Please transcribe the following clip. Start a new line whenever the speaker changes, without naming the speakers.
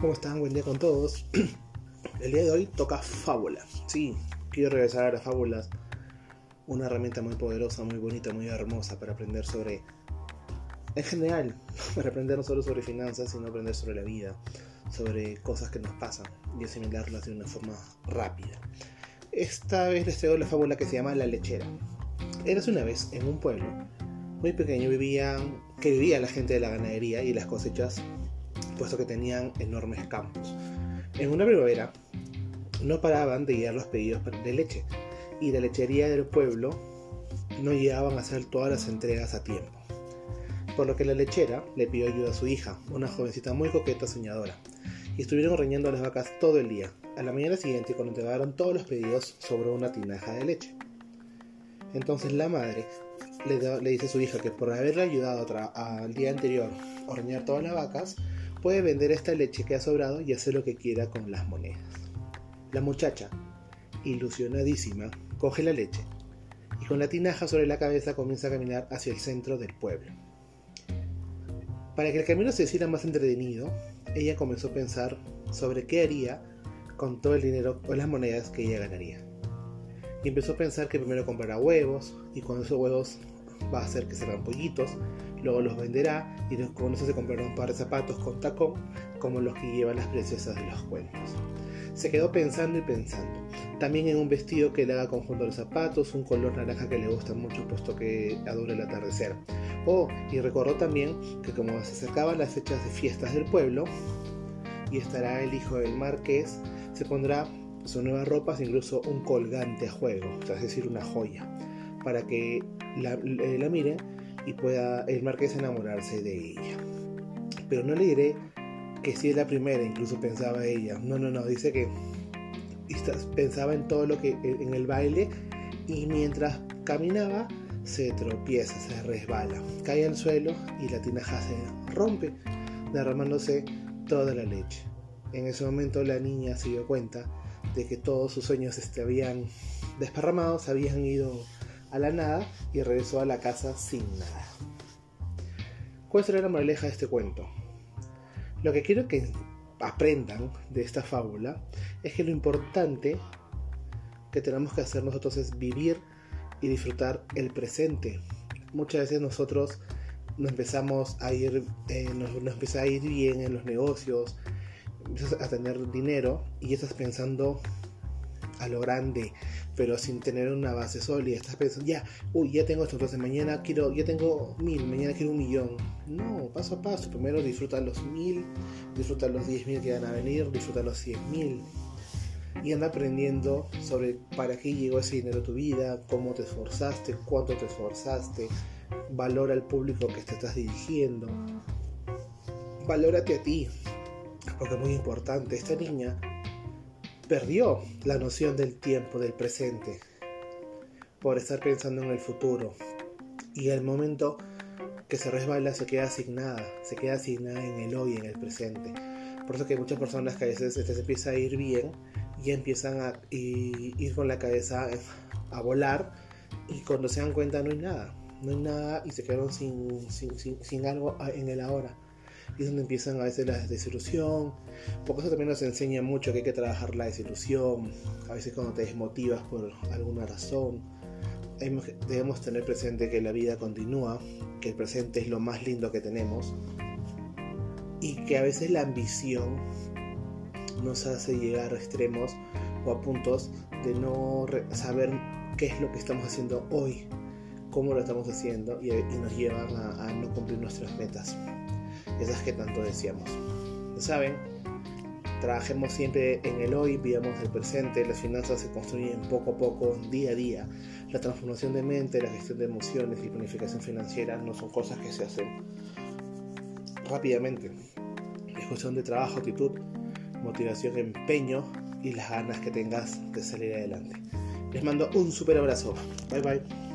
¿Cómo están? Buen día con todos. El día de hoy toca fábula. Sí, quiero regresar a las fábulas. Una herramienta muy poderosa, muy bonita, muy hermosa para aprender sobre... En general, para aprender no solo sobre finanzas, sino aprender sobre la vida, sobre cosas que nos pasan y asimilarlas de una forma rápida. Esta vez les traigo la fábula que se llama La lechera. Eras una vez en un pueblo muy pequeño vivían, que vivía la gente de la ganadería y las cosechas puesto que tenían enormes campos. En una primavera no paraban de llegar los pedidos de leche y la lechería del pueblo no llegaban a hacer todas las entregas a tiempo. Por lo que la lechera le pidió ayuda a su hija, una jovencita muy coqueta soñadora, y estuvieron reñando a las vacas todo el día. A la mañana siguiente, cuando entregaron todos los pedidos, sobró una tinaja de leche. Entonces la madre le, le dice a su hija que por haberle ayudado al día anterior a ordeñar todas las vacas, puede vender esta leche que ha sobrado y hacer lo que quiera con las monedas. La muchacha, ilusionadísima, coge la leche y con la tinaja sobre la cabeza comienza a caminar hacia el centro del pueblo. Para que el camino se hiciera más entretenido, ella comenzó a pensar sobre qué haría con todo el dinero o las monedas que ella ganaría. Y empezó a pensar que primero comprará huevos y con esos huevos va a hacer que se hagan pollitos luego los venderá y con eso se comprará un par de zapatos con tacón como los que llevan las princesas de los cuentos. Se quedó pensando y pensando. También en un vestido que le haga conjunto a los zapatos, un color naranja que le gusta mucho puesto que adora el atardecer. Oh, y recordó también que como se acercaban las fechas de fiestas del pueblo y estará el hijo del marqués, se pondrá sus nuevas ropas, incluso un colgante a juego, es decir, una joya, para que la, la miren y pueda el marqués enamorarse de ella. Pero no le diré que si es la primera, incluso pensaba ella. No, no, no, dice que pensaba en todo lo que en el baile y mientras caminaba se tropieza, se resbala, cae al suelo y la tinaja se rompe, derramándose toda la leche. En ese momento la niña se dio cuenta de que todos sus sueños se habían desparramado, habían ido a la nada y regresó a la casa sin nada. ¿Cuál será la moraleja de este cuento? Lo que quiero que aprendan de esta fábula es que lo importante que tenemos que hacer nosotros es vivir y disfrutar el presente. Muchas veces nosotros nos empezamos a ir, eh, nos, a ir bien en los negocios, empiezas a tener dinero y estás pensando a lo grande, pero sin tener una base sólida. Estás pensando, ya, uy, ya tengo esto, entonces mañana quiero, ya tengo mil, mañana quiero un millón. No, paso a paso. Primero disfruta los mil, disfruta los diez mil que van a venir, disfruta los cien mil. Y anda aprendiendo sobre para qué llegó ese dinero a tu vida, cómo te esforzaste, cuánto te esforzaste, valora al público que te estás dirigiendo. Valórate a ti, porque es muy importante. Esta niña perdió la noción del tiempo, del presente, por estar pensando en el futuro. Y el momento que se resbala se queda asignada, se queda asignada en el hoy, en el presente. Por eso que muchas personas que a veces este, se empieza a ir bien y empiezan a ir con la cabeza a volar y cuando se dan cuenta no hay nada, no hay nada y se quedaron sin, sin, sin algo en el ahora y es donde empiezan a veces la desilusión, porque eso también nos enseña mucho que hay que trabajar la desilusión, a veces cuando te desmotivas por alguna razón. Debemos tener presente que la vida continúa, que el presente es lo más lindo que tenemos y que a veces la ambición nos hace llegar a extremos o a puntos de no saber qué es lo que estamos haciendo hoy, cómo lo estamos haciendo y, nos llevan a no cumplir nuestras metas esas que tanto decíamos. saben, trabajemos siempre en el hoy, vivamos el presente, las finanzas se construyen poco a poco, día a día. La transformación de mente, la gestión de emociones y planificación financiera no son cosas que se hacen rápidamente. Es cuestión de trabajo, actitud, motivación, empeño y las ganas que tengas de salir adelante. Les mando un super abrazo. Bye bye.